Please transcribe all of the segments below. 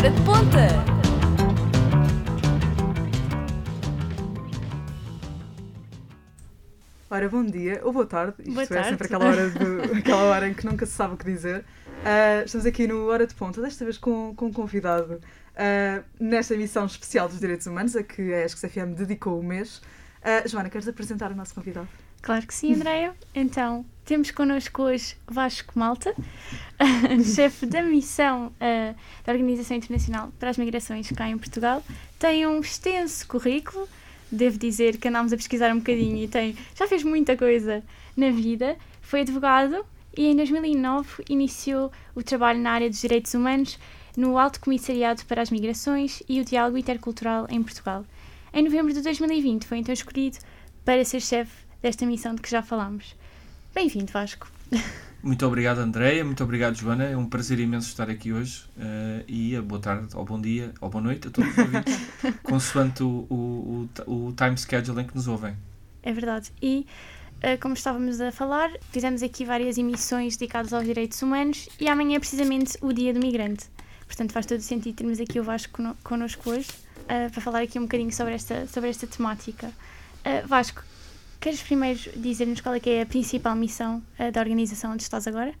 Hora de Ponta. Ora, bom dia ou boa tarde. Isto Boa é tarde. sempre aquela hora, de- aquela hora em que nunca se sabe o que dizer. Ah, estamos aqui no Hora de Ponta, desta vez com, com um convidado ah, nesta emissão especial dos Direitos Humanos, a que a ESC-FM dedicou o mês. Ah, Joana, queres apresentar o nosso convidado? Claro que sim, Andréia. Então, temos connosco hoje Vasco Malta, chefe da missão eh, da Organização Internacional para as Migrações cá em Portugal. Tem um extenso currículo, devo dizer que andámos a pesquisar um bocadinho e tem, já fez muita coisa na vida. Foi advogado e em 2009 iniciou o trabalho na área dos direitos humanos no Alto Comissariado para as Migrações e o Diálogo Intercultural em Portugal. Em novembro de 2020 foi então escolhido para ser chefe desta missão de que já falámos. Bem-vindo, Vasco. Muito obrigado, Andréia. Muito obrigado, Joana. É um prazer imenso estar aqui hoje. eh, e a boa tarde, ou bom dia, ou boa noite a todos os ouvintes, consoante o, o, o, o time schedule em que nos ouvem. É verdade. E, eh, como estávamos a falar, fizemos aqui várias emissões dedicadas aos direitos humanos e amanhã é precisamente o Dia do Migrante. Portanto, faz todo sentido termos aqui o Vasco connosco hoje eh, para falar aqui um bocadinho sobre esta, sobre esta temática. Vasco, queres primeiro dizer-nos qual é é a principal missão eh, da organização onde estás agora?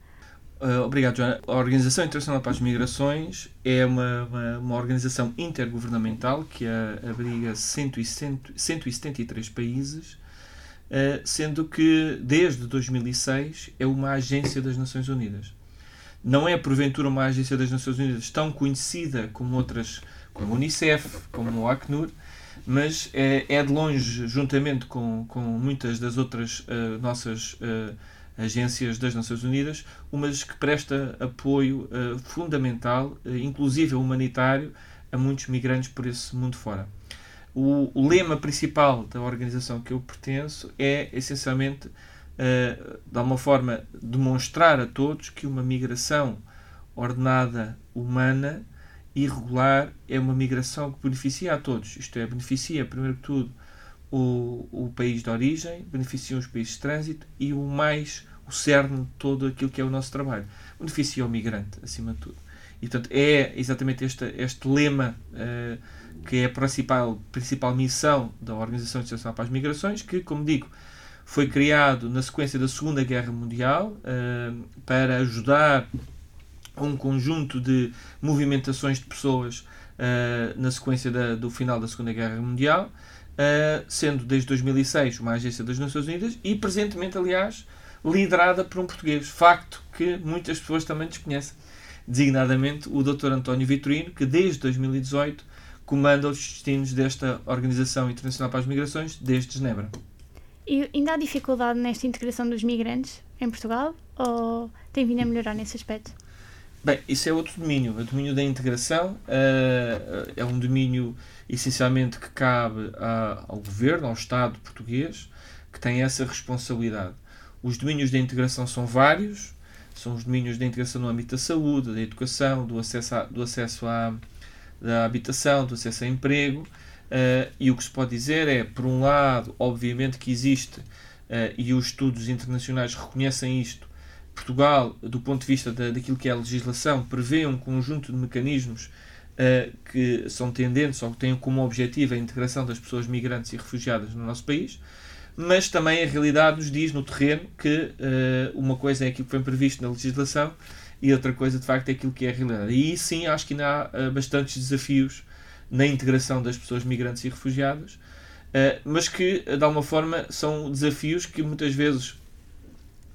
Uh, obrigado, Joana. A Organização Internacional para as Migrações é uma, uma, uma organização intergovernamental que a- abriga 170 173 países, uh, sendo que desde 2006 é uma agência das Nações Unidas. Não é, porventura, uma agência das Nações Unidas tão conhecida como outras, como a Unicef, como o Acnur, mas é, é de longe, juntamente com, com muitas das outras uh, nossas uh, agências das Nações Unidas, umas que presta apoio uh, fundamental, inclusive humanitário, a muitos migrantes por esse mundo fora. O, o lema principal da organização que eu pertenço é, essencialmente, de alguma forma, demonstrar a todos que uma migração ordenada, humana e regular é uma migração que beneficia a todos. Isto é, beneficia, primeiro que tudo, o, o país de origem, beneficia os países de trânsito e o mais, o cerne de todo aquilo que é o nosso trabalho. Beneficia o migrante, acima de tudo. E, portanto, é exatamente este, este lema uh, que é a principal, principal missão da Organização Internacional para as Migrações, que, como digo, foi criado na sequência da Segunda Guerra Mundial uh, para ajudar um conjunto de movimentações de pessoas uh, na sequência da, do final da Segunda Guerra Mundial, uh, sendo desde 2006 uma agência das Nações Unidas e presentemente, aliás, liderada por um português. Facto que muitas pessoas também desconhecem. Designadamente o Dr. António Vitorino, que desde 2018 comanda os destinos desta Organização Internacional para as Migrações desde Genebra. E ainda há dificuldade nesta integração dos migrantes em Portugal ou tem vindo a melhorar nesse aspecto? Bem, isso é outro domínio. O domínio da integração uh, é um domínio essencialmente que cabe a, ao governo, ao Estado português, que tem essa responsabilidade. Os domínios da integração são vários, são os domínios da integração no âmbito da saúde, da educação, do acesso, a, do acesso à, à habitação, do acesso a emprego. Uh, e o que se pode dizer é, por um lado, obviamente que existe, uh, e os estudos internacionais reconhecem isto, Portugal, do ponto de vista da, daquilo que é a legislação, prevê um conjunto de mecanismos uh, que são tendentes ou que têm como objetivo a integração das pessoas migrantes e refugiadas no nosso país, mas também a realidade nos diz no terreno que uh, uma coisa é aquilo que foi previsto na legislação e outra coisa, de facto, é aquilo que é a realidade. E sim, acho que ainda há uh, bastantes desafios na integração das pessoas migrantes e refugiadas, mas que, de alguma forma, são desafios que muitas vezes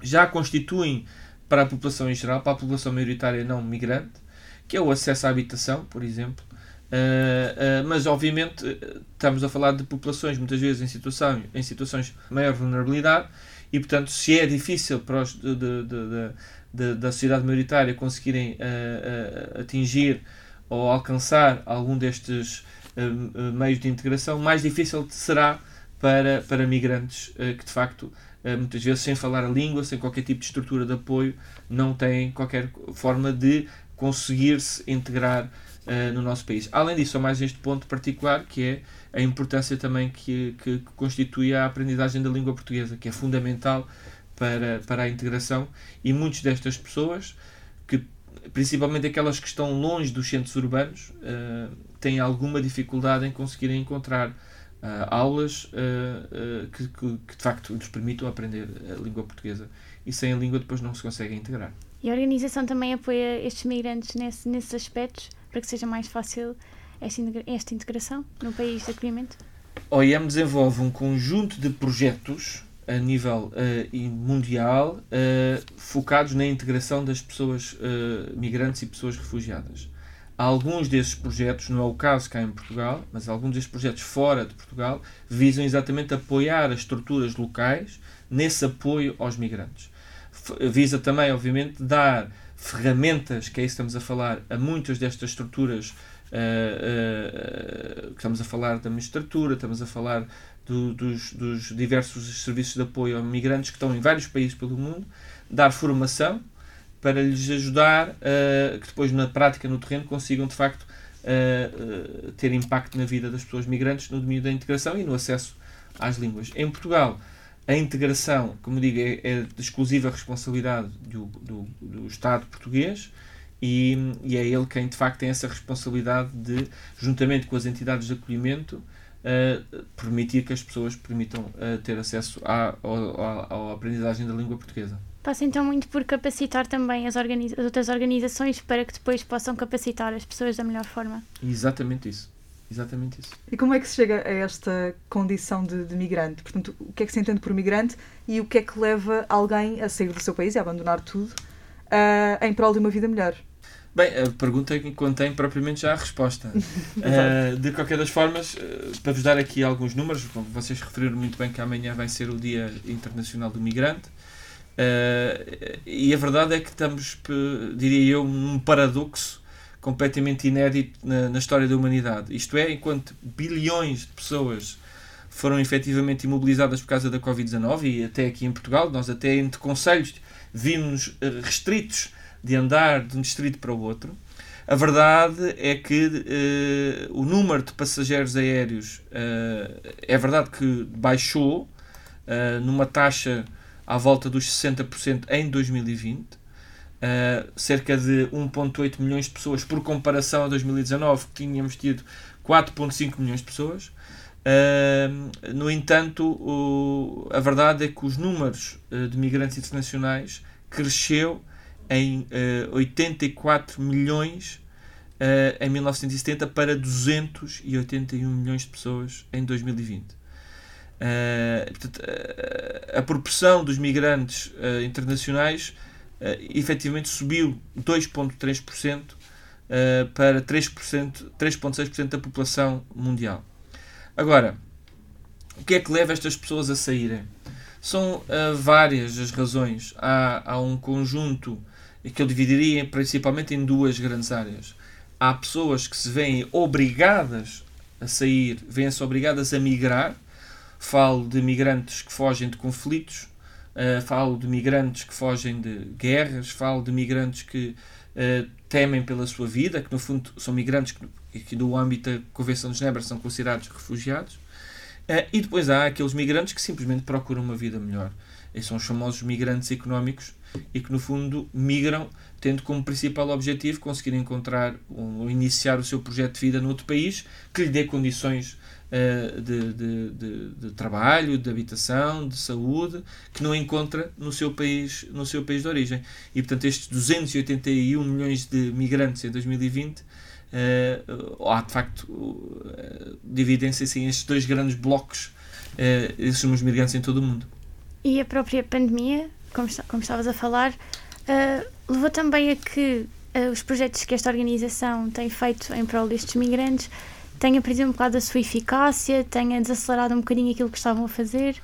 já constituem para a população em geral, para a população maioritária não migrante, que é o acesso à habitação, por exemplo. Uh, uh, mas, obviamente, estamos a falar de populações muitas vezes em, situação, em situações de maior vulnerabilidade e, portanto, se é difícil para os de, de, de, da sociedade maioritária conseguirem uh, atingir ou alcançar algum destes meios de integração, mais difícil será para, para migrantes que, de facto, muitas vezes sem falar a língua, sem qualquer tipo de estrutura de apoio, não têm qualquer forma de conseguir-se integrar uh, no nosso país. Além disso, há mais este ponto particular que é a importância também que, que, que, constitui a aprendizagem da língua portuguesa, que é fundamental para, para a integração e muitas destas pessoas que principalmente aquelas que estão longe dos centros urbanos, uh, têm alguma dificuldade em conseguirem encontrar aulas uh, que, que, que, de facto lhes permitam aprender a língua portuguesa. E sem a língua depois não se consegue integrar. E a organização também apoia estes migrantes nesse, nesses aspectos para que seja mais fácil esta, esta integração no país de acolhimento? A OIM desenvolve um conjunto de projetos a nível uh, mundial uh, focados na integração das pessoas uh, migrantes e pessoas refugiadas. Alguns desses projetos, não é o caso cá em Portugal, mas alguns desses projetos fora de Portugal visam exatamente apoiar as estruturas locais nesse apoio aos migrantes. Visa também, obviamente, dar ferramentas, que é isso que estamos a falar, a muitas destas estruturas. Uh, uh, estamos a falar da magistratura, estamos a falar do, dos, dos, diversos serviços de apoio a migrantes que estão em vários países pelo mundo, dar formação para lhes ajudar uh, que depois na prática, no terreno, consigam de facto uh, uh, ter impacto na vida das pessoas migrantes no domínio da integração e no acesso às línguas. Em Portugal, a integração, como digo, é, é de exclusiva responsabilidade do, do, do Estado português e, e, é ele quem de facto tem essa responsabilidade de, juntamente com as entidades de acolhimento, uh, permitir que as pessoas permitam uh, ter acesso à, à, à, aprendizagem da língua portuguesa. Passa então muito por capacitar também as, as, outras organizações para que depois possam capacitar as pessoas da melhor forma. Exatamente isso. Exatamente isso. E como é que se chega a esta condição de, de, migrante? Portanto, o que é que se entende por migrante e o que é que leva alguém a sair do seu país e a abandonar tudo uh, em prol de uma vida melhor? Bem, a pergunta contém propriamente já a resposta. uh, de qualquer das formas, uh, para vos dar aqui alguns números, vocês referiram muito bem que amanhã vai ser o Dia Internacional do Migrante. Uh, e a verdade é que estamos, diria eu, num paradoxo completamente inédito na, na, história da humanidade. Isto é, enquanto bilhões de pessoas foram efetivamente imobilizadas por causa da Covid-19, e até aqui em Portugal, nós até entre conselhos vimos restritos de andar de um distrito para o outro. A verdade é que uh, o número de passageiros aéreos é verdade que baixou numa taxa à volta dos 60% em 2020. cerca de 1,8 milhões de pessoas, por comparação a 2019, que tínhamos tido 4,5 milhões de pessoas. no entanto, o, a verdade é que os números de migrantes internacionais cresceu em uh, eh, 84 milhões uh, em 1970 para 281 milhões de pessoas em 2020. Uh, eh, portanto, a proporção dos migrantes uh, internacionais efetivamente subiu 2,3% para 3,6% da população mundial. Agora, o que é que leva estas pessoas a saírem? São várias as razões. Há, há um conjunto que eu dividiria principalmente em duas grandes áreas. Há pessoas que se veem obrigadas a sair, veem-se obrigadas a migrar. Falo de migrantes que fogem de conflitos, uh, falo de migrantes que fogem de guerras, falo de migrantes que uh, temem pela sua vida, que no fundo são migrantes que, que no âmbito da Convenção de Genebra são considerados refugiados. Uh, e depois há aqueles migrantes que simplesmente procuram uma vida melhor. E são os famosos migrantes económicos e que no fundo migram tendo como principal objetivo conseguir encontrar ou iniciar o seu projeto de vida noutro país que lhe dê condições uh, de, de, de, de, trabalho, de habitação, de saúde, que não encontra no seu país, no seu país de origem. E portanto estes 281 milhões de migrantes em 2020 uh, há de facto uh, dividem-se assim, estes dois grandes blocos, uh, esses migrantes em todo o mundo. E a própria pandemia como, como estavas a falar, uh, levou também a que uh, os projetos que esta organização tem feito em prol destes migrantes tenha perdido um bocado da sua eficácia, tenha desacelerado um bocadinho aquilo que estavam a fazer?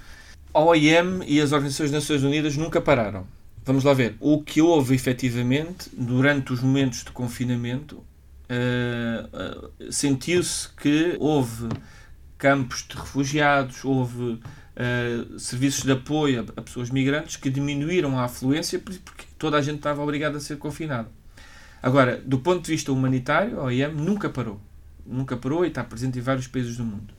A OIM e as Organizações das Nações Unidas nunca pararam. Vamos lá ver. O que houve efetivamente durante os momentos de confinamento uh, uh, sentiu-se que houve campos de refugiados, houve uh, serviços de apoio a, a, pessoas migrantes que diminuíram a afluência porque toda a gente estava obrigada a ser confinada. Agora, do ponto de vista humanitário, a OIM nunca parou. Nunca parou e está presente em vários países do mundo.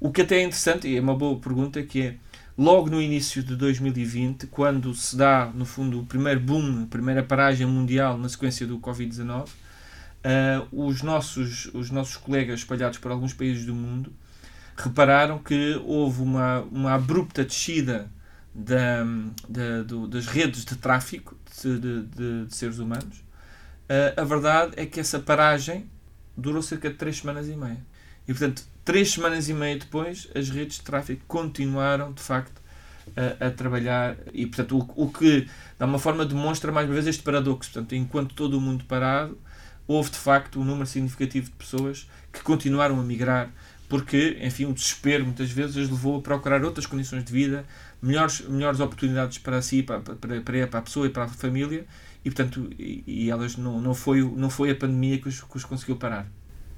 O que até é interessante, e é uma boa pergunta, que é logo no início de 2020, quando se dá, no fundo, o primeiro boom, a primeira paragem mundial na sequência do Covid-19, uh, os, nossos, os nossos colegas espalhados por alguns países do mundo repararam que houve uma, uma abrupta descida da, da, do, das redes de tráfico de, de, de seres humanos. Uh, a verdade é que essa paragem durou cerca de 3 semanas e meia. E, portanto, três semanas e meia depois, as redes de tráfego continuaram, de facto, a, a trabalhar. E, portanto, o, o, que, de alguma forma, demonstra mais uma vez este paradoxo. Portanto, enquanto todo o mundo parado, houve, de facto, um número significativo de pessoas que continuaram a migrar, porque, enfim, o desespero, muitas vezes, as levou a procurar outras condições de vida, melhores, melhores oportunidades para si, para, para, para, para a pessoa e para a família, e, portanto, e, e elas não, não, foi, não foi a pandemia que os, que os conseguiu parar.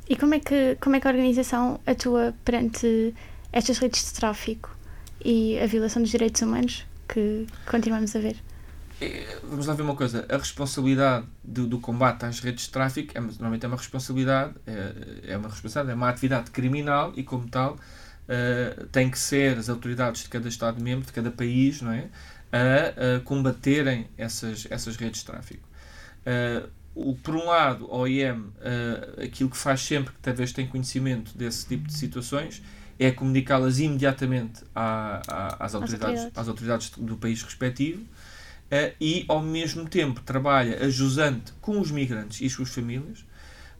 E como é, que, como é que a organização atua perante estas redes de tráfico e a violação dos direitos humanos que continuamos a ver? É, vamos lá ver uma coisa. A responsabilidade do, do combate às redes de tráfico é, normalmente é uma responsabilidade, é, é uma responsabilidade, é uma atividade criminal e, como tal, uh, tem que ser as autoridades de cada Estado-membro, de cada país, não é? A, a, combaterem essas, essas redes de tráfico. Uh, o, por um lado, a OIM, uh, eh, aquilo que faz sempre que talvez tem conhecimento desse tipo de situações é comunicá-las imediatamente à, à, às, autoridades, às autoridades do país respectivo uh, e, ao mesmo tempo, trabalha ajusante com os migrantes e suas famílias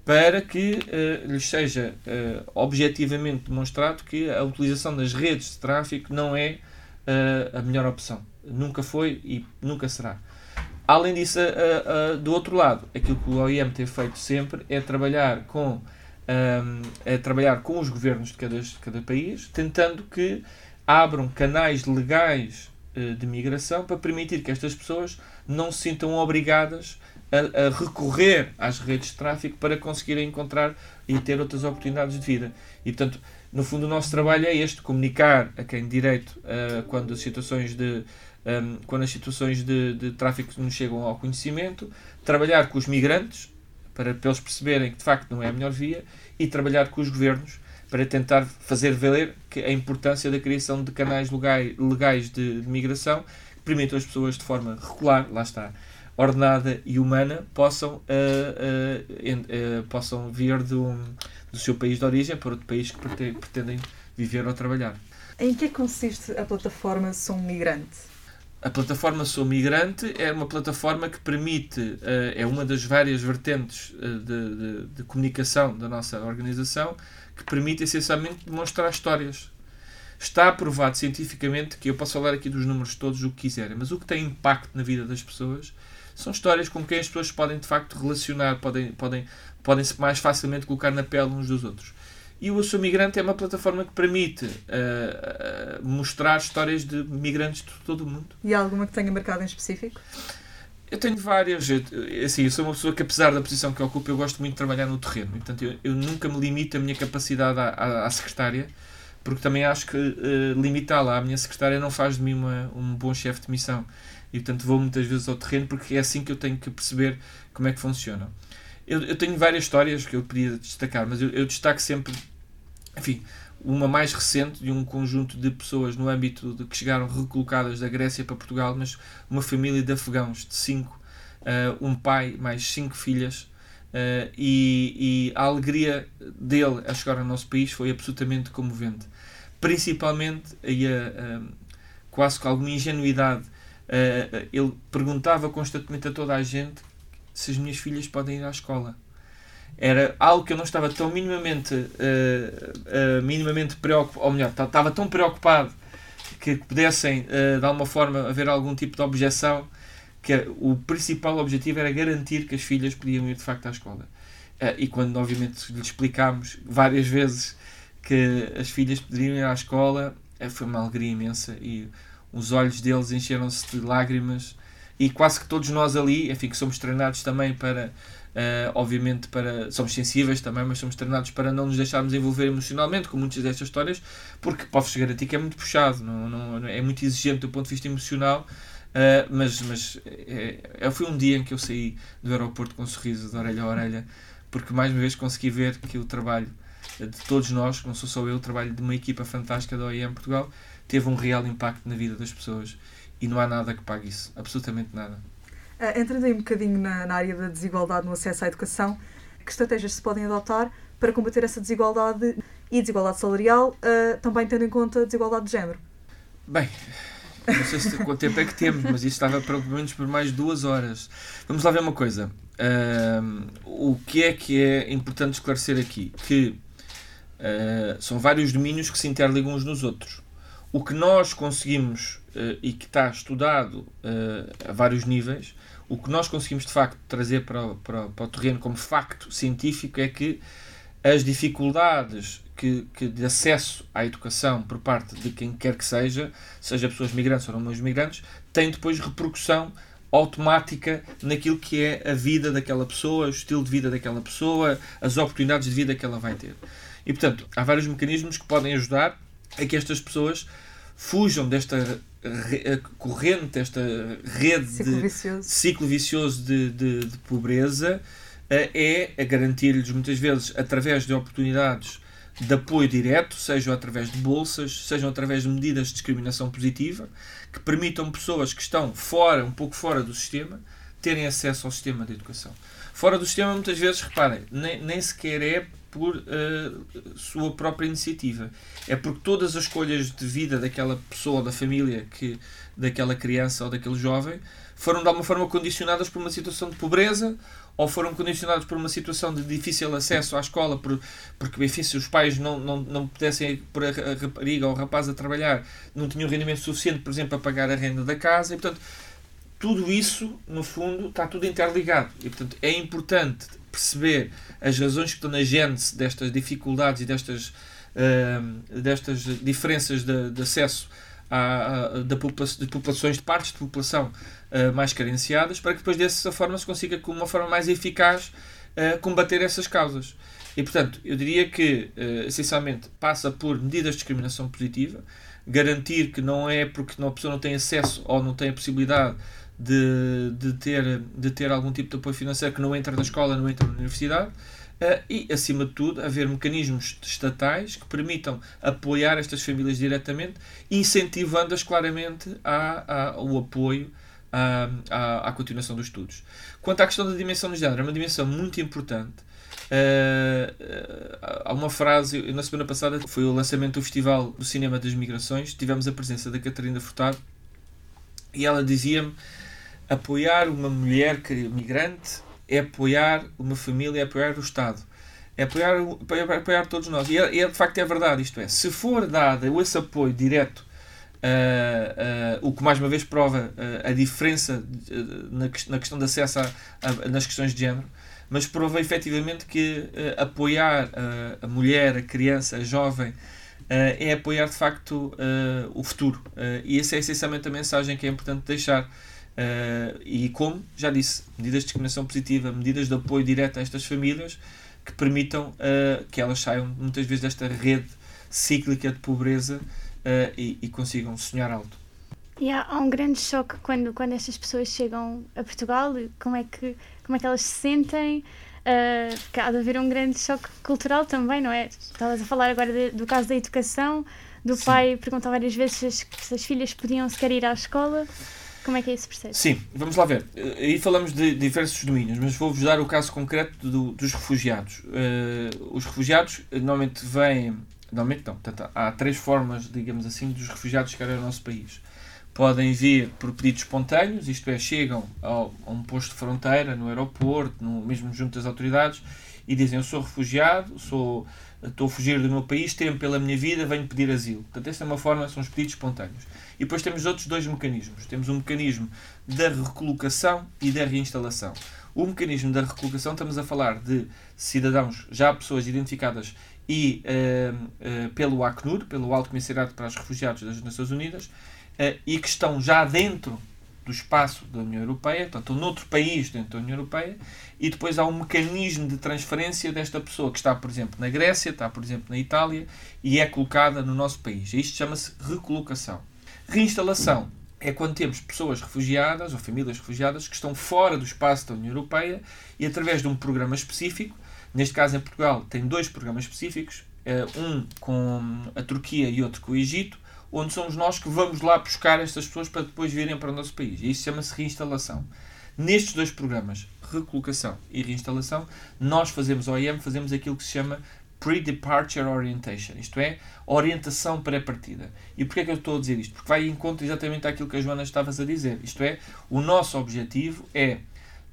para que uh, lhes seja uh, objetivamente demonstrado que a utilização das redes de tráfico não é a melhor opção. Nunca foi e nunca será. Além disso, uh, uh, do outro lado, aquilo que o OIM tem feito sempre é trabalhar com, é trabalhar com os governos de cada, de cada país, tentando que abram canais legais uh, de migração para permitir que estas pessoas não se sintam obrigadas a, a, recorrer às redes de tráfico para conseguirem encontrar e ter outras oportunidades de vida. E, portanto, no fundo, o nosso trabalho é este: comunicar a quem direito quando as situações de um, quando as situações de, de tráfico nos chegam ao conhecimento, trabalhar com os migrantes para, para eles perceberem que de facto não é a melhor via e trabalhar com os governos para tentar fazer valer a importância da criação de canais legais, legais de, de migração que permitam as pessoas de forma regular, lá está, ordenada e humana, possam, uh, uh, uh, possam vir do, do seu país de origem para outro país que pretendem viver ou trabalhar. Em que consiste a plataforma Sou Migrante? A plataforma Sou Migrante é uma plataforma que permite, eh, é uma das várias vertentes eh, de, de, de comunicação da nossa organização, que permite essencialmente demonstrar histórias. Está aprovado cientificamente que eu posso falar aqui dos números todos o que quiserem, mas o que tem impacto na vida das pessoas são histórias com quem as pessoas podem de facto relacionar, podem, podem, podem se mais facilmente colocar na pele uns dos outros. E o Eu Sou Migrante é uma plataforma que permite uh, uh, mostrar histórias de migrantes de todo o mundo. E há alguma que tenha marcado em específico? Eu tenho várias. Eu, assim, eu sou uma pessoa que, apesar da posição que ocupo, eu gosto muito de trabalhar no terreno. Portanto, eu, eu nunca me limito a minha capacidade à, à, à secretária, porque também acho que uh, limitá-la à minha secretária não faz de mim uma, um bom chefe de missão. E, portanto, vou muitas vezes ao terreno porque é assim que eu tenho que perceber como é que funciona. Eu, eu tenho várias histórias que eu podia destacar, mas eu, eu destaco sempre enfim, uma mais recente de um conjunto de pessoas no âmbito de que chegaram recolocadas da Grécia para Portugal, mas uma família de afegãos de cinco, uh, um pai mais cinco filhas, uh, e, e, a alegria dele a chegar ao nosso país foi absolutamente comovente. Principalmente, aí, uh, quase com alguma ingenuidade, ele perguntava constantemente a toda a gente se as minhas filhas podem ir à escola era algo que eu não estava tão minimamente, uh, uh, minimamente preocupado, ou melhor, estava tão preocupado que pudessem, uh, de alguma forma, haver algum tipo de objeção, que o principal objetivo era garantir que as filhas podiam ir de facto à escola. e quando, obviamente, lhe explicámos várias vezes que as filhas poderiam ir à escola, foi uma alegria imensa e os olhos deles encheram-se de lágrimas. E quase que todos nós ali, enfim, que somos treinados também para Uh, obviamente para somos sensíveis também, mas somos treinados para não nos deixarmos envolver emocionalmente com muitas destas histórias, porque posso garantir que é muito puxado, não, não, é muito exigente do ponto de vista emocional, uh, mas, mas é, é, foi um dia em que eu saí do aeroporto com um sorriso de orelha a orelha, porque mais uma vez consegui ver que o trabalho de todos nós, não sou só eu, o trabalho de uma equipa fantástica da OIM Portugal, teve um real impacto na vida das pessoas e não há nada que pague isso, absolutamente nada. Uh, entrando aí um bocadinho na, na área da desigualdade no acesso à educação, que estratégias se podem adotar para combater essa desigualdade e desigualdade salarial, uh, também tendo em conta a desigualdade de género? Bem, não sei se, quanto tempo é que temos, mas isso estava pelo menos por mais duas horas. Vamos lá ver uma coisa. Uh, o que é que é importante esclarecer aqui? Que são vários domínios que se interligam uns nos outros. O que nós conseguimos, uh, e que está estudado a vários níveis, o que nós conseguimos de facto trazer para, para, para o terreno como facto científico é que as dificuldades que, que, de acesso à educação por parte de quem quer que seja, seja pessoas migrantes ou não migrantes, têm depois repercussão automática naquilo que é a vida daquela pessoa, o estilo de vida daquela pessoa, as oportunidades de vida que ela vai ter. E portanto, há vários mecanismos que podem ajudar a que estas pessoas fujam desta corrente, desta rede ciclo de vicioso. ciclo vicioso de, de, de pobreza, é a garantir-lhes muitas vezes através de oportunidades de apoio direto, sejam através de bolsas, sejam através de medidas de discriminação positiva, que permitam pessoas que estão fora, um pouco fora do sistema, terem acesso ao sistema de educação. Fora do sistema, muitas vezes, reparem, nem, nem sequer é por uh, sua própria iniciativa. É porque todas as escolhas de vida daquela pessoa, da família, que daquela criança ou daquele jovem, foram de alguma forma condicionadas por uma situação de pobreza ou foram condicionados por uma situação de difícil acesso à escola, por, porque enfim, se os pais não, não, não pudessem pôr a rapariga ou o rapaz a trabalhar, não tinham rendimento suficiente, por exemplo, para pagar a renda da casa, e portanto, tudo isso, no fundo, está tudo interligado. E portanto, é importante perceber as razões que estão na gênese destas dificuldades e destas, uh, destas diferenças de, de acesso à, à, de, populações, de partes de população uh, mais carenciadas, para que depois dessa forma se consiga, com uma forma mais eficaz, uh, combater essas causas. E, portanto, eu diria que, uh, essencialmente, passa por medidas de discriminação positiva, garantir que não é porque a pessoa não tem acesso ou não tem a possibilidade de, de, ter, de ter algum tipo de apoio financeiro que não entra na escola, não entra na universidade, Uh, e, acima de tudo, haver mecanismos estatais que permitam apoiar estas famílias diretamente, incentivando-as claramente ao apoio à, continuação dos estudos. Quanto à questão da dimensão do género, é uma dimensão muito importante. Uh, há uma frase, na semana passada foi o lançamento do Festival do Cinema das Migrações, tivemos a presença da Catarina Furtado e ela dizia-me apoiar uma mulher migrante é apoiar uma família, é apoiar o Estado, é apoiar, é apoiar todos nós. E, é, é, de facto é verdade, isto é, se for dado esse apoio direto, uh, uh, o que mais uma vez prova uh, a diferença na, na questão de acesso a, a, nas questões de género, mas prova efetivamente que apoiar a mulher, a criança, a jovem, é apoiar de facto o futuro. e essa é essencialmente a mensagem que é importante deixar. Uh, e como, já disse, medidas de discriminação positiva, medidas de apoio direto a estas famílias que permitam uh, que elas saiam muitas vezes desta rede cíclica de pobreza uh, e, e, consigam sonhar alto. E há, há, um grande choque quando, quando estas pessoas chegam a Portugal, como é que, como é que elas se sentem? Uh, há de haver um grande choque cultural também, não é? Estavas a falar agora de, do caso da educação, do Sim. pai perguntar várias vezes se as, se as filhas podiam sequer ir à escola. Como é que é esse processo? Sim, vamos lá ver. Aí falamos de diversos domínios, mas vou-vos dar o caso concreto do, dos refugiados. Uh, os refugiados normalmente vêm. Normalmente não, portanto, há três formas, digamos assim, dos refugiados chegarem ao nosso país. Podem vir por pedidos espontâneos, isto é, chegam ao, a um posto de fronteira, no aeroporto, no, mesmo junto às autoridades, e dizem: Eu sou refugiado, sou, estou a fugir do meu país, temo pela minha vida, venho pedir asilo. Portanto, esta é uma forma, são os pedidos espontâneos. E depois temos outros dois mecanismos. Temos um mecanismo da recolocação e da reinstalação. O mecanismo da recolocação, estamos a falar de cidadãos, já pessoas identificadas e uh, uh, pelo Acnur, pelo Alto Comissariado para os Refugiados das Nações Unidas, uh, e que estão já dentro do espaço da União Europeia, portanto, noutro país dentro da União Europeia, e depois há um mecanismo de transferência desta pessoa que está, por exemplo, na Grécia, está, por exemplo, na Itália, e é colocada no nosso país. Isto chama-se recolocação. Reinstalação é quando temos pessoas refugiadas ou famílias refugiadas que estão fora do espaço da União Europeia e, através de um programa específico, Neste caso, em Portugal, tem dois programas específicos, eh, um com a Turquia e outro com o Egito, onde somos nós que vamos lá buscar estas pessoas para depois virem para o nosso país. Isso chama-se reinstalação. Nestes dois programas, recolocação e reinstalação, nós fazemos, OIM, fazemos aquilo que se chama Pre-Departure Orientation, isto é, orientação pré-partida. E porquê é que eu estou a dizer isto? Porque vai em conta exatamente àquilo que a Joana estavas a dizer. Isto é, o nosso objetivo é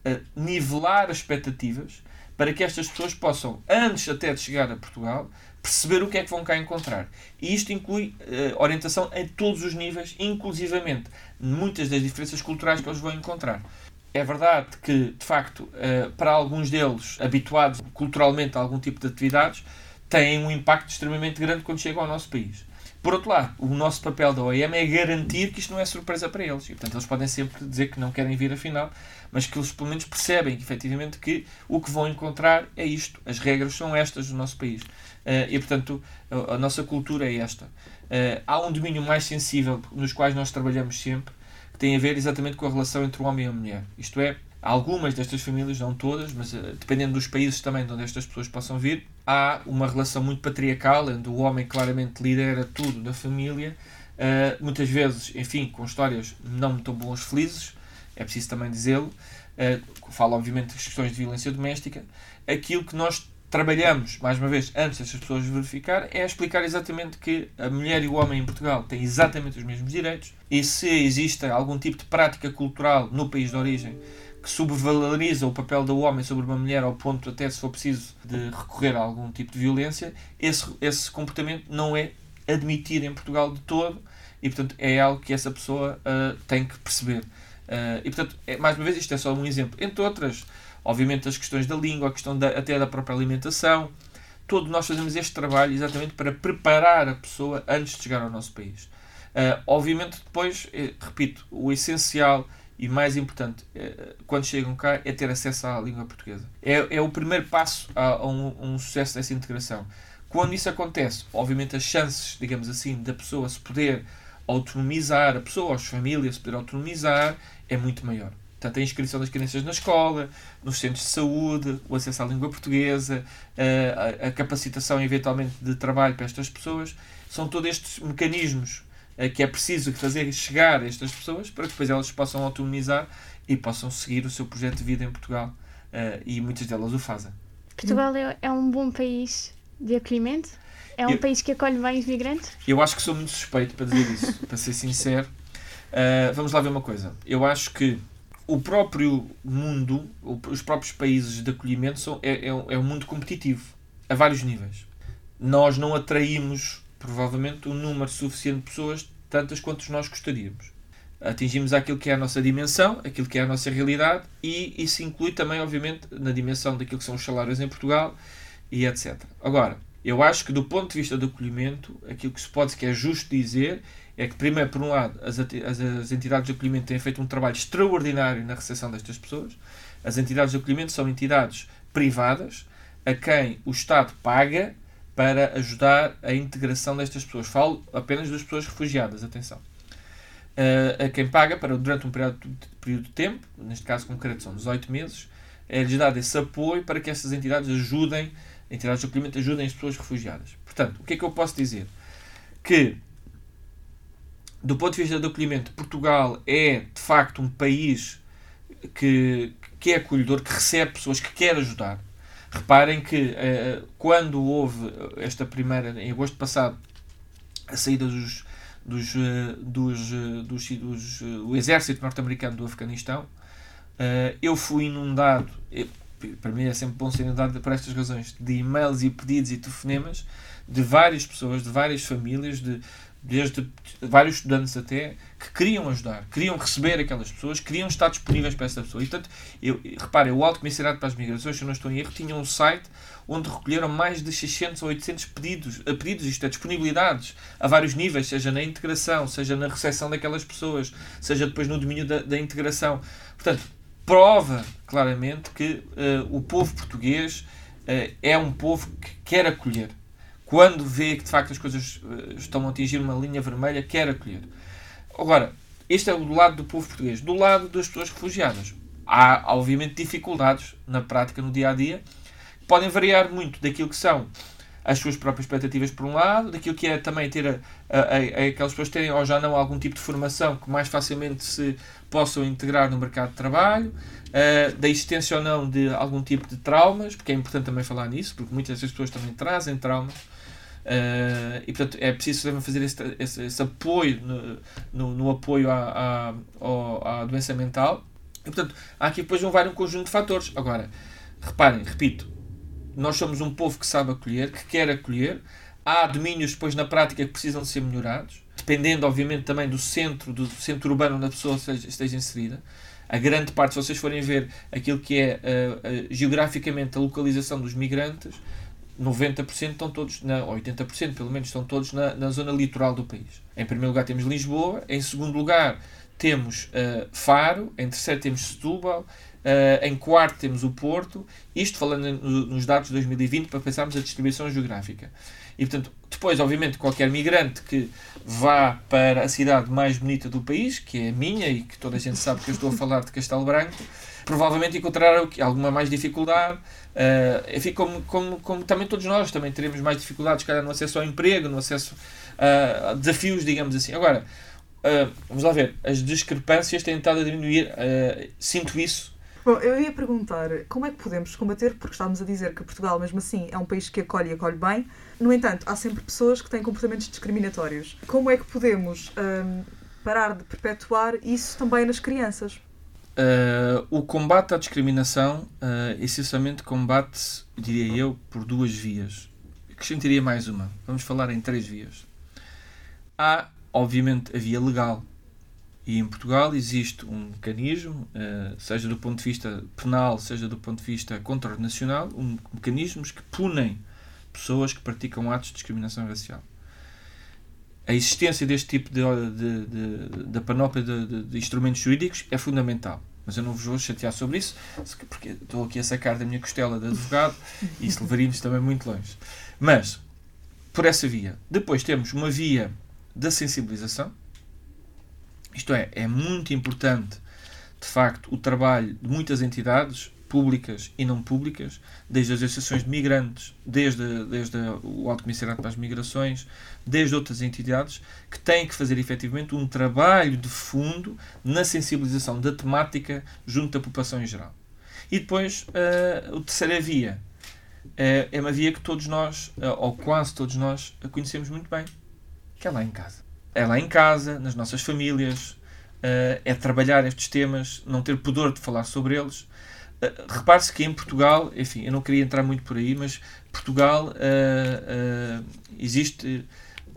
uh, nivelar as expectativas para que estas pessoas possam, antes até de chegar a Portugal, perceber o que é que vão cá encontrar. E isto inclui uh, orientação em todos os níveis, inclusivamente muitas das diferenças culturais que eles vão encontrar. É verdade que, de facto, uh, para alguns deles, habituados culturalmente a algum tipo de atividades, têm um impacto extremamente grande quando chegam ao nosso país. Por outro lado, o nosso papel da OEM é garantir que isto não é surpresa para eles. E, portanto, eles podem sempre dizer que não querem vir afinal, mas que eles pelo menos percebem efetivamente que o que vão encontrar é isto. As regras são estas do nosso país. Uh, e, portanto, a, nossa cultura é esta. Uh, há um domínio mais sensível nos quais nós trabalhamos sempre, que tem a ver exatamente com a relação entre o homem e a mulher. Isto é, algumas destas famílias, não todas, mas uh, dependendo dos países também de onde estas pessoas possam vir, há uma relação muito patriarcal, onde o homem claramente lidera tudo na família, uh, muitas vezes, enfim, com histórias não muito bons, felizes, é preciso também dizê-lo, uh, falo obviamente das questões de violência doméstica, aquilo que nós trabalhamos, mais uma vez, antes destas pessoas verificar, é explicar exatamente que a mulher e o homem em Portugal têm exatamente os mesmos direitos e se existe algum tipo de prática cultural no país de origem que subvaloriza o papel do homem sobre uma mulher ao ponto até se for preciso de recorrer a algum tipo de violência, esse, esse comportamento não é admitido em Portugal de todo e portanto é algo que essa pessoa uh, tem que perceber. Uh, e portanto, é, mais uma vez, isto é só um exemplo. Entre outras, obviamente as questões da língua, a questão da, até da própria alimentação. Todo nós fazemos este trabalho exatamente para preparar a pessoa antes de chegar ao nosso país. Uh, obviamente, depois, eh, repito, o essencial e mais importante eh, quando chegam cá é ter acesso à língua portuguesa. É, é o primeiro passo a, a um, um, sucesso dessa integração. Quando isso acontece, obviamente as chances, digamos assim, da pessoa se poder autonomizar, a pessoa, as famílias se poder autonomizar, é muito maior. Portanto, a inscrição das crianças na escola, nos centros de saúde, o acesso à língua portuguesa, a, a capacitação eventualmente de trabalho para estas pessoas, são todos estes mecanismos que é preciso fazer chegar a estas pessoas para que depois elas possam autonomizar e possam seguir o seu projeto de vida em Portugal. E muitas delas o fazem. Portugal é, é um bom país de acolhimento? É um eu, país que acolhe bem os migrantes? Eu acho que sou muito suspeito para dizer isso, para ser sincero. Uh, vamos lá ver uma coisa. Eu acho que o próprio mundo, os próprios países de acolhimento são, é, é, é um mundo competitivo, a vários níveis. Nós não atraímos, provavelmente, um número suficiente de pessoas, tantas quanto nós gostaríamos. Atingimos aquilo que é a nossa dimensão, aquilo que é a nossa realidade, e isso inclui também, obviamente, na dimensão daquilo que são os salários em Portugal e etc. Agora, eu acho que do ponto de vista do acolhimento, aquilo que se pode, que é justo dizer, é que, primeiro, por um lado, as, as, entidades de acolhimento têm feito um trabalho extraordinário na recepção destas pessoas. As entidades de acolhimento são entidades privadas a quem o Estado paga para ajudar a integração destas pessoas. Falo apenas das pessoas refugiadas, atenção. Uh, a quem paga para, durante um período, período de tempo, neste caso concreto são 18 meses, é-lhes dado esse apoio para que essas entidades ajudem, entidades de acolhimento ajudem as pessoas refugiadas. Portanto, o que é que eu posso dizer? Que do ponto de vista do acolhimento, Portugal é de facto um país que, que é acolhedor, que recebe pessoas, que quer ajudar. Reparem que eh, quando houve esta primeira, em agosto passado, a saída dos, dos, eh, dos, eh, dos, dos, do exército norte-americano do Afeganistão, eu fui inundado, para mim é sempre bom ser inundado por estas razões, de e-mails e pedidos e telefonemas de várias pessoas, de várias famílias, de desde vários estudantes até, que queriam ajudar, queriam receber aquelas pessoas, queriam estar disponíveis para essa pessoa. E, portanto, eu, reparem, o Alto Comissariado para as Migrações, se eu não estou em erro, tinha um site onde recolheram mais de 600 ou 800 pedidos, a pedidos, isto é, disponibilidades a vários níveis, seja na integração, seja na recepção daquelas pessoas, seja depois no domínio da, da integração. Portanto, prova claramente que uh, o povo português uh, é um povo que quer acolher quando vê que de facto as coisas eh, estão a atingir uma linha vermelha, quer acolher. Agora, este é do lado do povo português. Do lado das pessoas refugiadas, há obviamente dificuldades na prática, no dia a dia, podem variar muito daquilo que são as suas próprias expectativas por um lado, daquilo que é também ter a, a, a, aquelas pessoas terem ou já não algum tipo de formação que mais facilmente se possam integrar no mercado de trabalho, uh, da existência ou não de algum tipo de traumas, porque é importante também falar nisso, porque muitas das pessoas também trazem traumas. Uh, e portanto é preciso fazer esse, esse, esse apoio no, no, no apoio à, à, à doença mental. E portanto há aqui depois um vários conjunto de fatores. Agora, reparem, repito, nós somos um povo que sabe acolher, que quer acolher. Há domínios depois na prática que precisam de ser melhorados, dependendo obviamente também do centro, do centro urbano onde a pessoa esteja, esteja inserida. A grande parte, se vocês forem ver aquilo que é uh, uh, geograficamente a localização dos migrantes, 90% estão todos, na, ou 80% pelo menos, estão todos na, na zona litoral do país. Em primeiro lugar temos Lisboa, em segundo lugar temos uh, Faro, em terceiro temos Setúbal, Uh, em quarto temos o Porto, isto falando nos dados de 2020 para pensarmos a distribuição geográfica. E portanto, depois, obviamente, qualquer migrante que vá para a cidade mais bonita do país, que é a minha e que toda a gente sabe que eu estou a falar de Castelo Branco, provavelmente encontrará alguma mais dificuldade. Uh, enfim, como, como, como também todos nós também teremos mais dificuldades, calhar, no acesso ao emprego, no acesso a desafios, digamos assim. Agora, uh, vamos lá ver, as discrepâncias têm estado a diminuir, uh, sinto isso Bom, eu ia perguntar como é que podemos combater, porque estávamos a dizer que Portugal, mesmo assim, é um país que acolhe e acolhe bem. No entanto, há sempre pessoas que têm comportamentos discriminatórios. Como é que podemos um, parar de perpetuar isso também nas crianças? Uh, o combate à discriminação, uh, essencialmente, combate, diria eu, por duas vias. Acrescentaria mais uma. Vamos falar em três vias. Há, obviamente, a via legal e em Portugal existe um mecanismo, eh, seja do ponto de vista penal, seja do ponto de vista contranacional, um, mecanismos que punem pessoas que praticam atos de discriminação racial. A existência deste tipo de, de, de, de panóplia de, de, instrumentos jurídicos é fundamental. Mas eu não vos vou chatear sobre isso, porque estou aqui a sacar da minha costela de advogado e isso levaria-nos também muito longe. Mas, por essa via. Depois temos uma via da sensibilização, isto é, é muito importante, de facto, o trabalho de muitas entidades, públicas e não públicas, desde as associações de migrantes, desde, desde o Alto Comissariado para as Migrações, desde outras entidades, que têm que fazer efetivamente um trabalho de fundo na sensibilização da temática junto da população em geral. E depois, uh, a terceira via uh, é uma via que todos nós, uh, ou quase todos nós, conhecemos muito bem, que é lá em casa é lá em casa, nas nossas famílias, é trabalhar estes temas, não ter pudor de falar sobre eles. Uh, Repare-se que em Portugal, enfim, eu não queria entrar muito por aí, mas Portugal uh, existe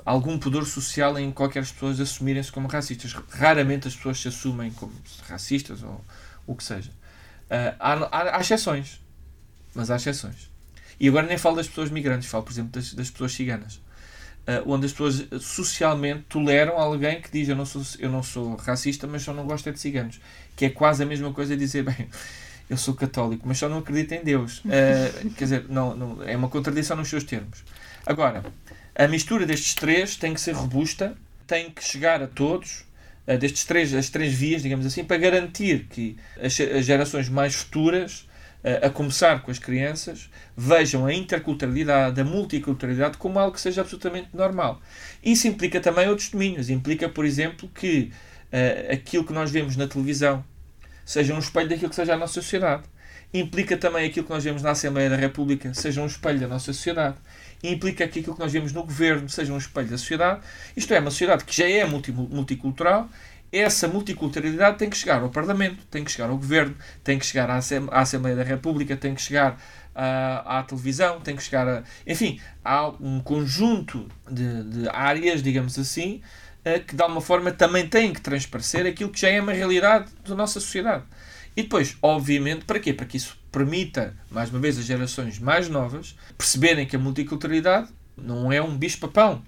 algum pudor social em qualquer pessoas assumirem-se como racistas. Raramente as pessoas se assumem como racistas ou o que seja. Há, há, há exceções, mas há exceções. E agora nem falo das pessoas migrantes, falo, por exemplo, das, das pessoas ciganas uh, onde as pessoas socialmente toleram alguém que diz eu não sou, eu não sou racista, mas só não gosto é de ciganos. Que é quase a mesma coisa dizer, bem, eu sou católico, mas só não acredito em Deus. Uh, quer dizer, não, não, é uma contradição nos seus termos. Agora, a mistura destes três tem que ser robusta, tem que chegar a todos, uh, destes três, as três vias, digamos assim, para garantir que as, as gerações mais futuras a começar com as crianças, vejam a interculturalidade, a multiculturalidade como algo que seja absolutamente normal. Isso implica também outros domínios. Implica, por exemplo, que uh, aquilo que nós vemos na televisão seja um espelho daquilo que seja a nossa sociedade. Implica também aquilo que nós vemos na Assembleia da República seja um espelho da nossa sociedade. Implica que aquilo que nós vemos no governo seja um espelho da sociedade. Isto é, uma sociedade que já é multi multicultural essa multiculturalidade tem que chegar ao Parlamento, tem que chegar ao Governo, tem que chegar à Assembleia da República, tem que chegar à, à televisão, tem que chegar a. Enfim, há um conjunto de, de áreas, digamos assim, que de alguma forma também têm que transparecer aquilo que já é uma realidade da nossa sociedade. E depois, obviamente, para quê? Para que isso permita, mais uma vez, as gerações mais novas perceberem que a multiculturalidade não é um bicho-papão.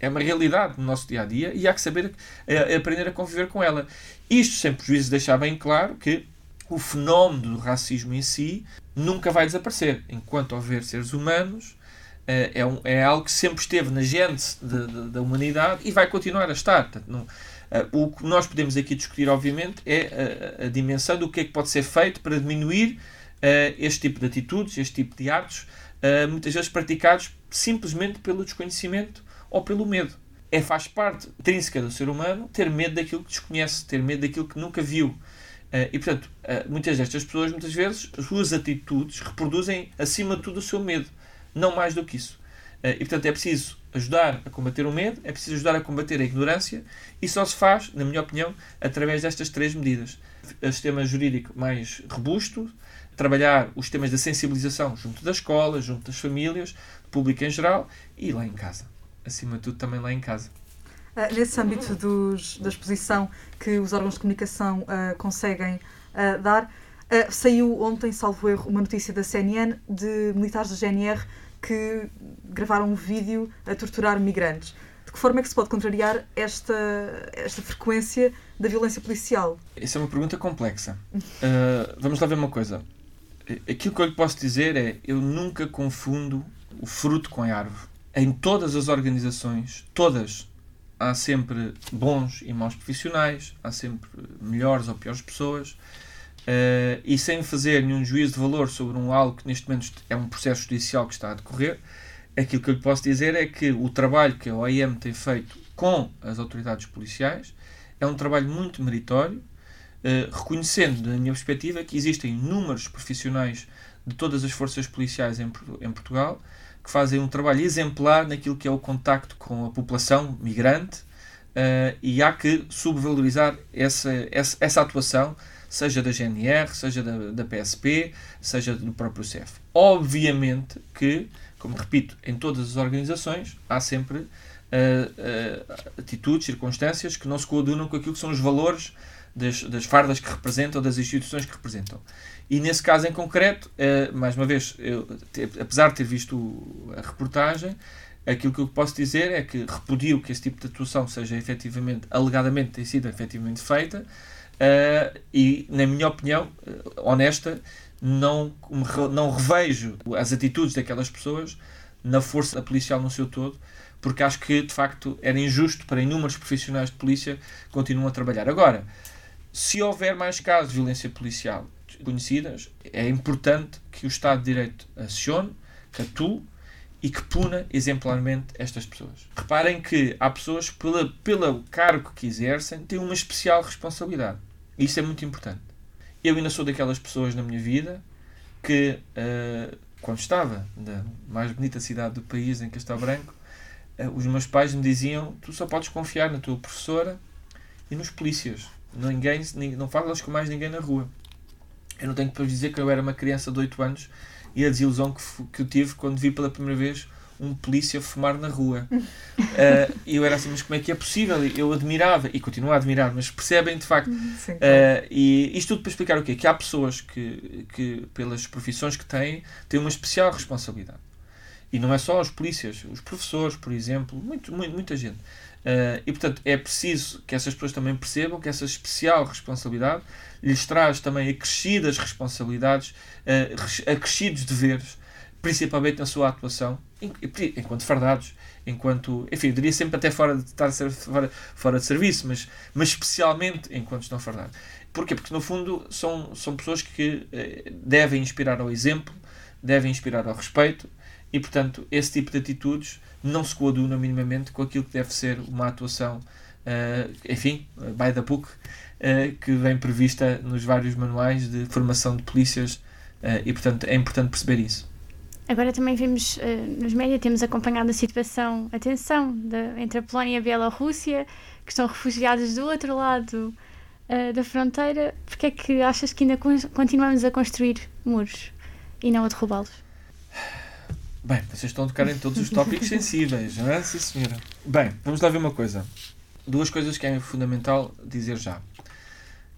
É uma realidade no nosso dia a dia e há que saber é, aprender a conviver com ela. Isto sem prejuízo de deixar bem claro que o fenómeno do racismo em si nunca vai desaparecer. Enquanto houver seres humanos, é, um, é algo que sempre esteve na gênese da humanidade e vai continuar a estar. Portanto, não, eh, o que nós podemos aqui discutir, obviamente, é a, a, dimensão do que é que pode ser feito para diminuir este tipo de atitudes, este tipo de atos, muitas vezes praticados simplesmente pelo desconhecimento ou pelo medo. É faz parte intrínseca do ser humano ter medo daquilo que desconhece, ter medo daquilo que nunca viu. e, portanto, muitas destas pessoas, muitas vezes, as suas atitudes reproduzem, acima de tudo, o seu medo. Não mais do que isso. e, portanto, é preciso ajudar a combater o medo, é preciso ajudar a combater a ignorância e só se faz, na minha opinião, através destas três medidas. O sistema jurídico mais robusto, trabalhar os temas da sensibilização junto da escola, junto das famílias, do público em geral e lá em casa. Acima de tudo, também lá em casa. Uh, nesse âmbito dos, da exposição que os órgãos de comunicação uh, conseguem uh, dar, saiu ontem, salvo erro, uma notícia da CNN de militares da GNR que gravaram um vídeo a torturar migrantes. De que forma é que se pode contrariar esta, esta frequência da violência policial? Essa é uma pergunta complexa. Uh, vamos lá ver uma coisa. Aquilo que eu lhe posso dizer é: eu nunca confundo o fruto com a árvore. Em todas as organizações, todas, há sempre bons e maus profissionais, há sempre melhores ou piores pessoas. Uh, e sem fazer nenhum juízo de valor sobre um algo que neste momento é um processo judicial que está a decorrer, aquilo que eu lhe posso dizer é que o trabalho que a OIM tem feito com as autoridades policiais é um trabalho muito meritório, uh, reconhecendo, da minha perspectiva, que existem inúmeros profissionais de todas as forças policiais em, em Portugal que fazem um trabalho exemplar naquilo que é o contacto com a população migrante uh, e há que subvalorizar essa, essa, essa atuação seja da GNR, seja da, da PSP, seja do próprio CEF. Obviamente que, como repito, em todas as organizações há sempre uh, uh, atitudes, circunstâncias que não se coadunam com aquilo que são os valores das, das fardas que representam, das instituições que representam. E nesse caso em concreto, uh, mais uma vez, eu, apesar de ter visto a reportagem, aquilo que eu posso dizer é que repudio que esse tipo de atuação seja efetivamente, alegadamente, tem sido efetivamente feita, Uh, e, na minha opinião, uh, honesta, não, não revejo as atitudes daquelas pessoas na força policial no seu todo, porque acho que, de facto, era injusto para inúmeros profissionais de polícia continuam a trabalhar. Agora, se houver mais casos de violência policial conhecidas, é importante que o Estado de Direito acione, que atue e que puna exemplarmente estas pessoas. Reparem que há pessoas, pela, pelo cargo que exercem, têm uma especial responsabilidade. Isso é muito importante. Eu ainda sou daquelas pessoas na minha vida que, uh, quando estava na mais bonita cidade do país, em Castelo Branco, uh, os meus pais me diziam: tu só podes confiar na tua professora e nos polícias. Ninguém, não falas com mais ninguém na rua. Eu não tenho que dizer que eu era uma criança de 8 anos e a desilusão que, que eu tive quando vi pela primeira vez um polícia fumar na rua. uh, eu era assim, mas como é que é possível? Eu admirava, e continuo a admirar, mas percebem de facto. Uh, e isto tudo para explicar o quê? Que há pessoas que, que, pelas profissões que têm, têm uma especial responsabilidade. E não é só os polícias, os professores, por exemplo, muito, muito muita gente. Uh, e portanto é preciso que essas pessoas também percebam que essa especial responsabilidade lhes traz também acrescidas responsabilidades, uh, acrescidos deveres, principalmente na sua atuação enquanto fardados, enquanto, enfim, eu diria sempre até fora de estar fora, fora de serviço, mas, mas especialmente enquanto estão fardados. Porquê? Porque no fundo são, são pessoas que eh, devem inspirar ao exemplo, devem inspirar ao respeito e, portanto, esse tipo de atitudes não se coaduna minimamente com aquilo que deve ser uma atuação, uh, enfim, by the book, uh, que vem prevista nos vários manuais de formação de polícias uh, e, portanto, é importante perceber isso. Agora também vimos nos médias, temos acompanhado a situação, a tensão de, entre a Polónia e a Bielorrússia, que estão refugiados do outro lado da fronteira. Porquê é que achas que ainda continuamos a construir muros e não a derrubá-los? Bem, vocês estão a tocar em todos os tópicos sensíveis, não é? Sim, senhora. Bem, vamos lá ver uma coisa. Duas coisas que é fundamental dizer já.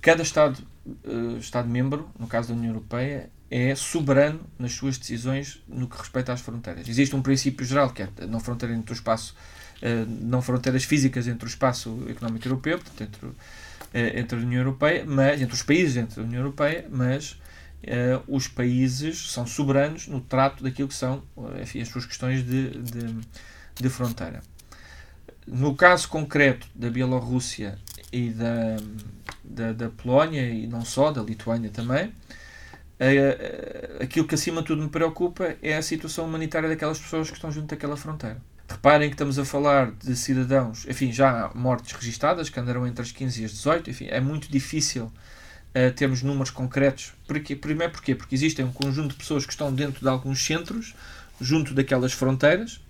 Cada Estado, uh, Estado-membro, no caso da União Europeia, é soberano nas suas decisões no que respeita às fronteiras. Existe um princípio geral que é não fronteira entre o espaço, uh, não fronteiras físicas entre o espaço económico europeu, portanto, entre, uh, entre a União Europeia, mas entre os países dentro da União Europeia, mas uh, os países são soberanos no trato daquilo que são enfim, as suas questões de, de, de fronteira. No caso concreto da Bielorrússia e da, da, da Polónia, e não só, da Lituânia também, aquilo que acima de tudo me preocupa é a situação humanitária daquelas pessoas que estão junto daquela fronteira. Reparem que estamos a falar de cidadãos, enfim, já mortes registadas, que andaram entre as 15 e as 18, enfim, é muito difícil uh, termos números concretos. Primeiro porquê? Porque existem um conjunto de pessoas que estão dentro de alguns centros, junto daquelas fronteiras,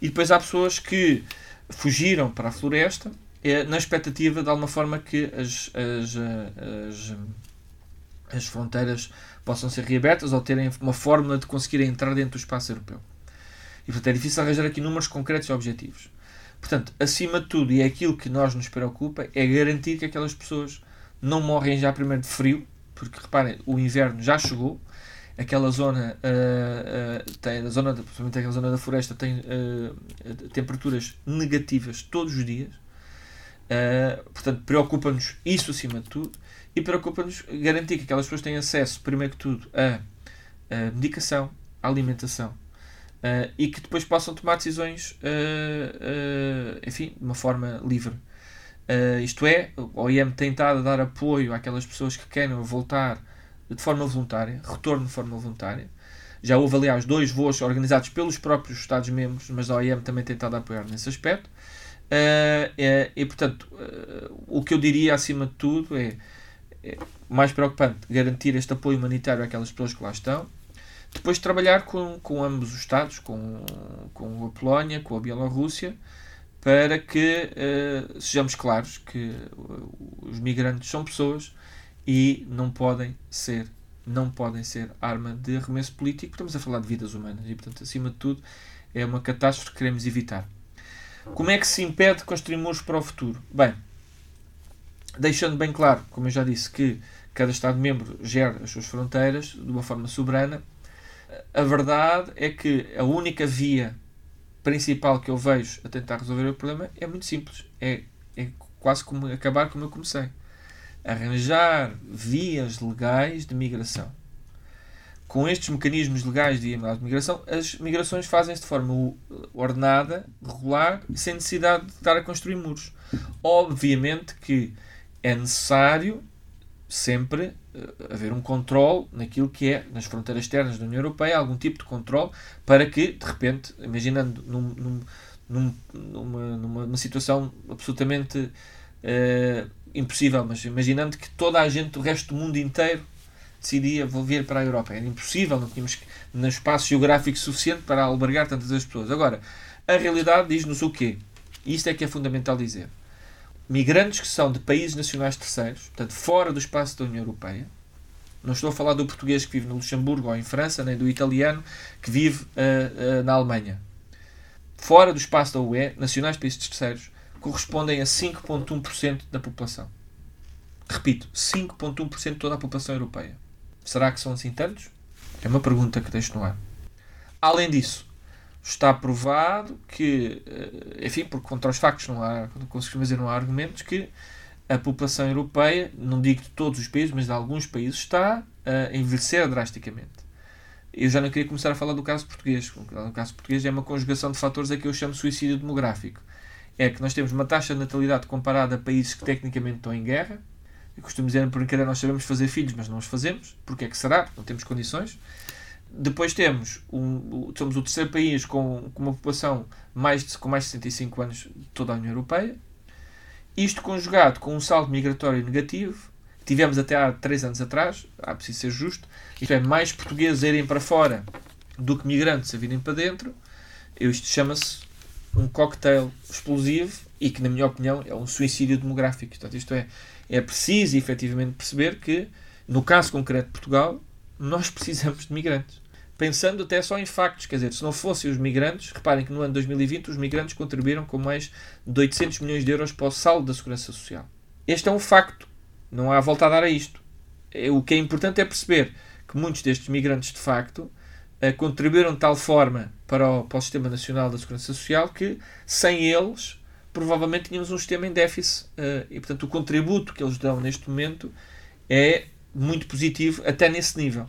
e depois há pessoas que fugiram para a floresta é, na expectativa de alguma forma que as, as, as, as fronteiras possam ser reabertas ou terem uma fórmula de conseguirem entrar dentro do espaço europeu. E portanto é difícil arranjar aqui números concretos e objetivos. Portanto, acima de tudo, e é aquilo que nós nos preocupa, é garantir que aquelas pessoas não morrem já primeiro de frio, porque reparem, o inverno já chegou, aquela zona uh, uh, tem a zona principalmente aquela zona da floresta tem uh, temperaturas negativas todos os dias portanto preocupa-nos isso acima de tudo e preocupa-nos garantir que aquelas pessoas têm acesso primeiro que tudo a, a medicação a alimentação e que depois possam tomar decisões, enfim, de uma forma livre. Isto é, o OIM tem estado a dar apoio àquelas pessoas que querem voltar de forma voluntária, retorno de forma voluntária. Já houve, aliás, dois voos organizados pelos próprios Estados-membros, mas a OIM também tem estado a apoiar nesse aspecto. e, portanto, o que eu diria acima de tudo é, é mais preocupante garantir este apoio humanitário àquelas pessoas que lá estão depois trabalhar com, com ambos os Estados, com, com a Polónia, com a Bielorrússia, para que uh, sejamos claros que os migrantes são pessoas e não podem ser não podem ser arma de arremesso político. Estamos a falar de vidas humanas e, portanto, acima de tudo, é uma catástrofe que queremos evitar. Como é que se impede construir muros para o futuro? Bem, deixando bem claro, como eu já disse, que cada Estado-membro gera as suas fronteiras de uma forma soberana, a verdade é que a única via principal que eu vejo a tentar resolver o problema é muito simples. É, é quase como acabar como eu comecei. Arranjar vias legais de migração. Com estes mecanismos legais de migração, as migrações fazem-se de forma ordenada, regular, sem necessidade de estar a construir muros. Obviamente que é necessário sempre uh, haver um controle naquilo que é, nas fronteiras externas da União Europeia, algum tipo de controle para que, de repente, imaginando num, num, num, numa, numa, situação absolutamente uh, impossível, mas imaginando que toda a gente do resto do mundo inteiro decidia vir para a Europa. Era impossível, não tínhamos no espaço geográfico suficiente para albergar tantas pessoas. Agora, a realidade diz-nos o quê? Isto é que é fundamental dizer migrantes que são de países nacionais terceiros, portanto, fora do espaço da União Europeia. Não estou a falar do português que vive no Luxemburgo ou em França, nem do italiano que vive uh, uh, na Alemanha. Fora do espaço da UE, nacionais de países terceiros correspondem a 5,1% da população. Repito, 5,1% de toda a população europeia. Será que são assim tantos? É uma pergunta que deixo no ar. Além disso, está provado que, eh, enfim, porque contra os factos não há, como se dizer, não há argumentos, que a população europeia, não digo de todos os países, mas de alguns países, está a envelhecer drasticamente. Eu já não queria começar a falar do caso português. No caso português é uma conjugação de fatores a que eu chamo de suicídio demográfico. É que nós temos uma taxa de natalidade comparada a países que tecnicamente estão em guerra. Eu costumo dizer, por brincadeira, nós sabemos fazer filhos, mas não os fazemos. Porque é que será? Não temos condições. Depois temos, um, somos o terceiro país com, com uma população mais de, com mais de 65 anos de toda a União Europeia. Isto conjugado com um saldo migratório negativo, tivemos até há 3 anos atrás, há preciso ser justo, isto é, mais portugueses irem para fora do que migrantes a virem para dentro, isto chama-se um cocktail explosivo e que, na minha opinião, é um suicídio demográfico. Portanto, isto é, é preciso efetivamente perceber que, no caso concreto de Portugal, nós precisamos de migrantes. Pensando até só em factos, quer dizer, se não fossem os migrantes, reparem que no ano 2020 os migrantes contribuíram com mais de 800 milhões de euros para o saldo da Segurança Social. Este é um facto, não há volta a dar a isto. É, o que é importante é perceber que muitos destes migrantes, de facto, eh, contribuíram de tal forma para o, para o Sistema Nacional da Segurança Social que, sem eles, provavelmente tínhamos um sistema em déficit. Eh, e, portanto, o contributo que eles dão neste momento é muito positivo até nesse nível.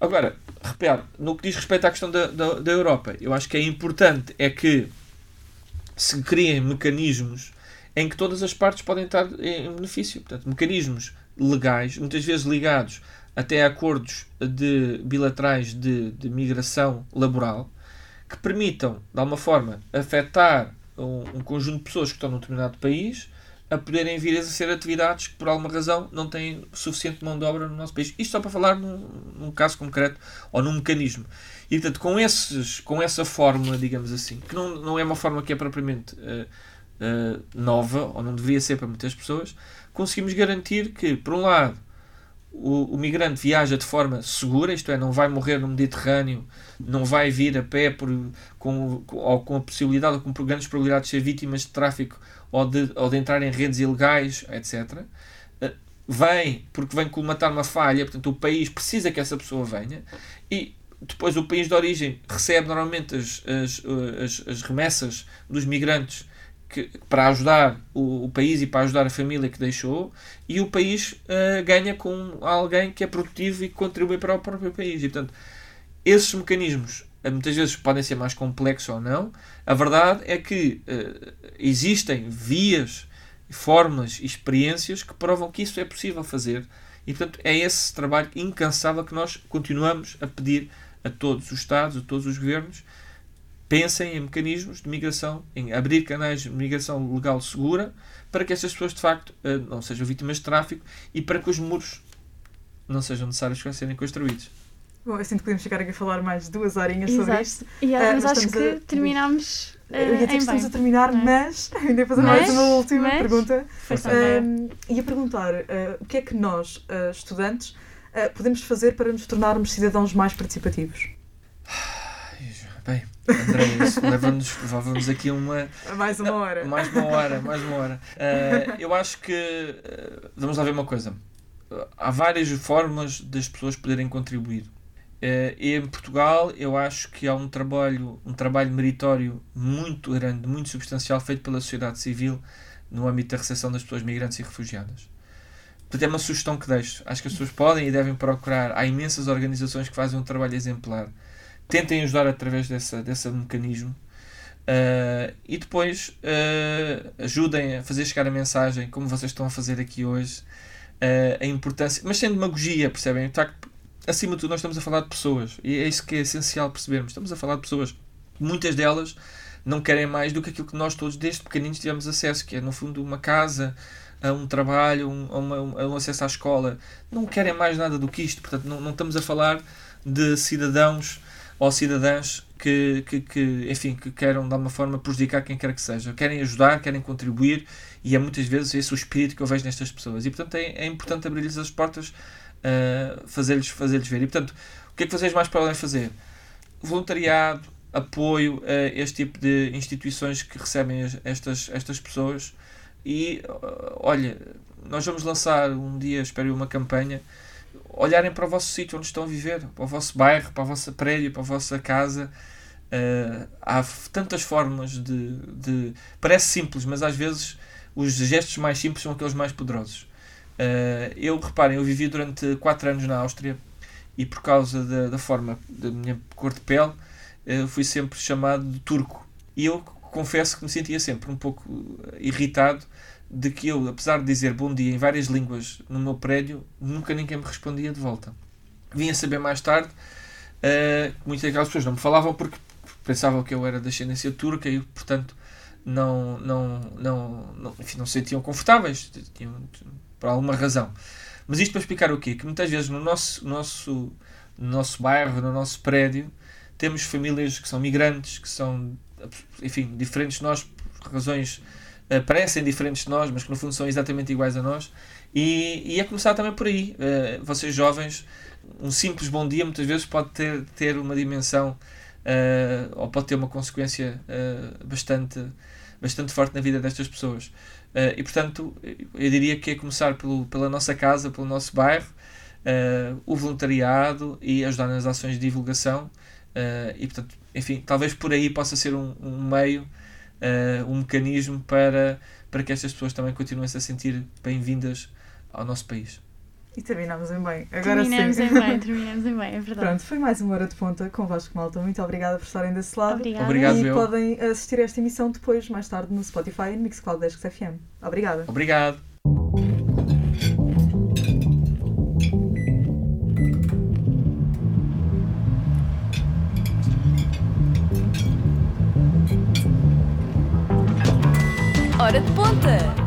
Agora, repare, no que diz respeito à questão da, da, da, Europa, eu acho que é importante é que se criem mecanismos em que todas as partes podem estar em benefício. Portanto, mecanismos legais, muitas vezes ligados até a acordos de bilaterais de, de migração laboral, que permitam, de alguma forma, afetar um, um, conjunto de pessoas que estão num determinado país a poderem vir a exercer atividades que, por alguma razão, não têm suficiente mão de obra no nosso país. Isto só para falar num, num caso concreto ou num mecanismo. E, portanto, com, esses, com essa fórmula, digamos assim, que não, não é uma fórmula que é propriamente uh, uh, nova, ou não deveria ser para muitas pessoas, conseguimos garantir que, por um lado, o, o, migrante viaja de forma segura, isto é, não vai morrer no Mediterrâneo, não vai vir a pé por, com, com, ou com a possibilidade ou com grandes probabilidades de ser vítimas de tráfico ou de, ou de entrar em redes ilegais, etc. Eh, vem porque vem colmatar uma falha, portanto o país precisa que essa pessoa venha e depois o país de origem recebe normalmente as, as, as, as remessas dos migrantes que, para ajudar o, o, país e para ajudar a família que deixou, e o país uh, ganha com alguém que é produtivo e que contribui para o próprio país. E, portanto, esses mecanismos muitas vezes podem ser mais complexos ou não. A verdade é que uh, existem vias, formas e experiências que provam que isso é possível fazer. E, portanto, é esse trabalho incansável que nós continuamos a pedir a todos os Estados, a todos os governos, pensem em mecanismos de migração, em abrir canais de migração legal segura para que essas pessoas de facto eh, não sejam vítimas de tráfico e para que os muros não sejam necessários para serem construídos. Bom, eu sinto que podemos ficar aqui a falar mais duas horinhas Exato. sobre isto. E, uh, mas acho que a... terminamos. Uh, eu ia dizer que estamos a terminar, é? mas ainda ia fazer mas, mais uma última mas, pergunta. Uh, ia perguntar uh, o que é que nós, uh, estudantes, podemos fazer para nos tornarmos cidadãos mais participativos? Bem, André, leva-nos leva aqui uma. Mais uma hora. Mais uma hora, mais uma hora. Uh, eu acho que. Uh, vamos lá ver uma coisa. há várias formas das pessoas poderem contribuir. Uh, e em Portugal, eu acho que há um trabalho, um trabalho meritório muito grande, muito substancial, feito pela sociedade civil no âmbito da recepção das pessoas migrantes e refugiadas. Portanto, é uma sugestão que deixo. Acho que as pessoas podem e devem procurar. Há imensas organizações que fazem um trabalho exemplar tentem ajudar através dessa, desse mecanismo uh, e depois uh, ajudem a fazer chegar a mensagem, como vocês estão a fazer aqui hoje, uh, a importância, mas sem demagogia, percebem? Tá, acima de tudo, nós estamos a falar de pessoas e é isso que é essencial percebermos. Estamos a falar de pessoas, muitas delas não querem mais do que aquilo que nós todos, desde pequeninos, tivemos acesso, que é no fundo uma casa, a um trabalho, um, a, uma, a um acesso à escola. Não querem mais nada do que isto. Portanto, não, não estamos a falar de cidadãos ou cidadãs que, que, que, enfim, que queiram de alguma forma prejudicar quem quer que seja. Querem ajudar, querem contribuir e é muitas vezes esse o espírito que eu vejo nestas pessoas. E portanto é, é importante abrir-lhes as portas, uh, fazer-lhes fazer ver. E portanto, o que é que vocês mais podem fazer? Voluntariado, apoio a este tipo de instituições que recebem estas, estas pessoas. E olha, nós vamos lançar um dia, espero uma campanha olharem para o vosso sítio onde estão a viver, para o vosso bairro, para a vossa prédio, para a vossa casa. Uh, há tantas formas de, de, Parece simples, mas às vezes os gestos mais simples são aqueles mais poderosos. Uh, eu, reparem, eu vivi durante 4 anos na Áustria e por causa da, da forma da minha cor de pele, uh, fui sempre chamado de turco. E eu confesso que me sentia sempre um pouco irritado de que eu, apesar de dizer bom dia em várias línguas no meu prédio, nunca ninguém me respondia de volta. Vim a saber mais tarde uh, que muitas daquelas pessoas não me falavam porque pensavam que eu era de ascendência turca e, portanto, não, não, não, não, enfim, não se sentiam confortáveis tinham, por alguma razão. Mas isto para explicar o quê? Que muitas vezes no nosso, nosso, no nosso bairro, no nosso prédio, temos famílias que são migrantes, que são, enfim, diferentes de nós por razões uh, parecem diferentes de nós, mas que no fundo são exatamente iguais a nós. E, e é começar também por aí. Uh, vocês jovens, um simples bom dia muitas vezes pode ter, ter uma dimensão uh, ou pode ter uma consequência bastante, bastante forte na vida destas pessoas. E portanto, eu diria que é começar pelo, pela nossa casa, pelo nosso bairro, o voluntariado e ajudar nas ações de divulgação. e portanto, enfim, talvez por aí possa ser um, um meio um mecanismo para, para que estas pessoas também continuem -se a sentir bem-vindas ao nosso país. E terminamos em bem. Agora terminamos sim. em bem, terminamos em bem, é verdade. Pronto, foi mais uma hora de ponta com Vasco Malta. Muito obrigada por estarem desse lado. Obrigada. Obrigado, e podem assistir a esta emissão depois, mais tarde, no Spotify e no Mixcloud 10 FM. Obrigada. Obrigado. Hora de ponta!